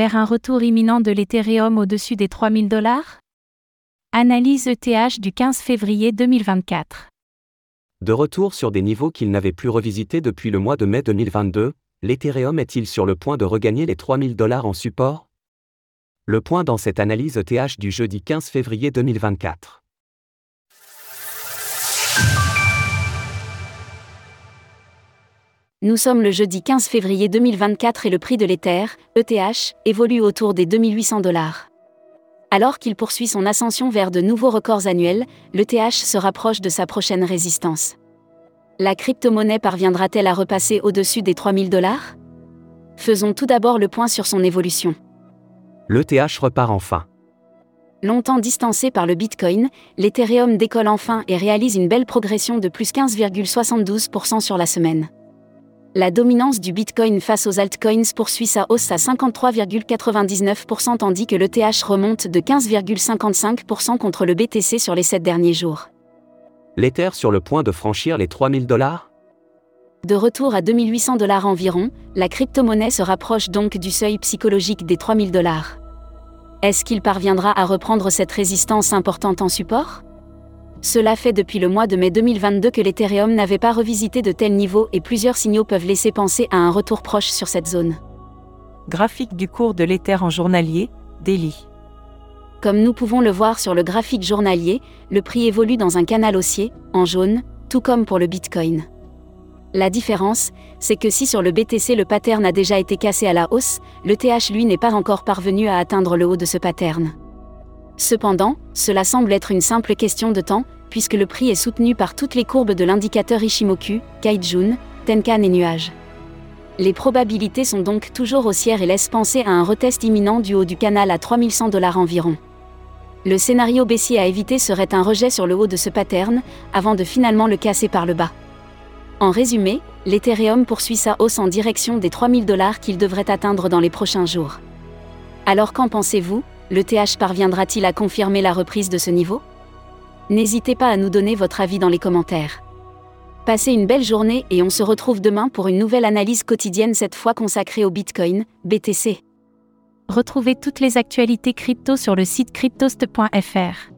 vers un retour imminent de l'Ethereum au-dessus des 3000 dollars? Analyse ETH du 15 février 2024. De retour sur des niveaux qu'il n'avait plus revisités depuis le mois de mai 2022, l'Ethereum est-il sur le point de regagner les 3000 dollars en support? Le point dans cette analyse ETH du jeudi 15 février 2024. Nous sommes le jeudi 15 février 2024 et le prix de l'Ether, ETH, évolue autour des 2800 dollars. Alors qu'il poursuit son ascension vers de nouveaux records annuels, l'ETH se rapproche de sa prochaine résistance. La crypto-monnaie parviendra-t-elle à repasser au-dessus des 3000 dollars? Faisons tout d'abord le point sur son évolution. L'ETH repart enfin. Longtemps distancé par le Bitcoin, l'Ethereum décolle enfin et réalise une belle progression de plus 15,72% sur la semaine. La dominance du Bitcoin face aux altcoins poursuit sa hausse à 53,99% tandis que l'ETH remonte de 15,55% contre le BTC sur les 7 derniers jours. L'Ether sur le point de franchir les 3000 dollars? De retour à 2800 dollars environ, la crypto-monnaie se rapproche donc du seuil psychologique des 3000 dollars. Est-ce qu'il parviendra à reprendre cette résistance importante en support? Cela fait depuis le mois de mai 2022 que l'Ethereum n'avait pas revisité de tels niveaux et plusieurs signaux peuvent laisser penser à un retour proche sur cette zone. Graphique du cours de l'Ether en journalier, Daily. Comme nous pouvons le voir sur le graphique journalier, le prix évolue dans un canal haussier, en jaune, tout comme pour le Bitcoin. La différence, c'est que si sur le BTC le pattern a déjà été cassé à la hausse, le TH lui n'est pas encore parvenu à atteindre le haut de ce pattern. Cependant, cela semble être une simple question de temps, puisque le prix est soutenu par toutes les courbes de l'indicateur Ishimoku, Kaijun, Tenkan et Nuage. Les probabilités sont donc toujours haussières et laissent penser à un retest imminent du haut du canal à 3100 dollars environ. Le scénario baissier à éviter serait un rejet sur le haut de ce pattern, avant de finalement le casser par le bas. En résumé, l'Ethereum poursuit sa hausse en direction des 3000 dollars qu'il devrait atteindre dans les prochains jours. Alors qu'en pensez-vous? Le TH parviendra-t-il à confirmer la reprise de ce niveau? N'hésitez pas à nous donner votre avis dans les commentaires. Passez une belle journée et on se retrouve demain pour une nouvelle analyse quotidienne cette fois consacrée au Bitcoin, BTC. Retrouvez toutes les actualités crypto sur le site cryptost.fr.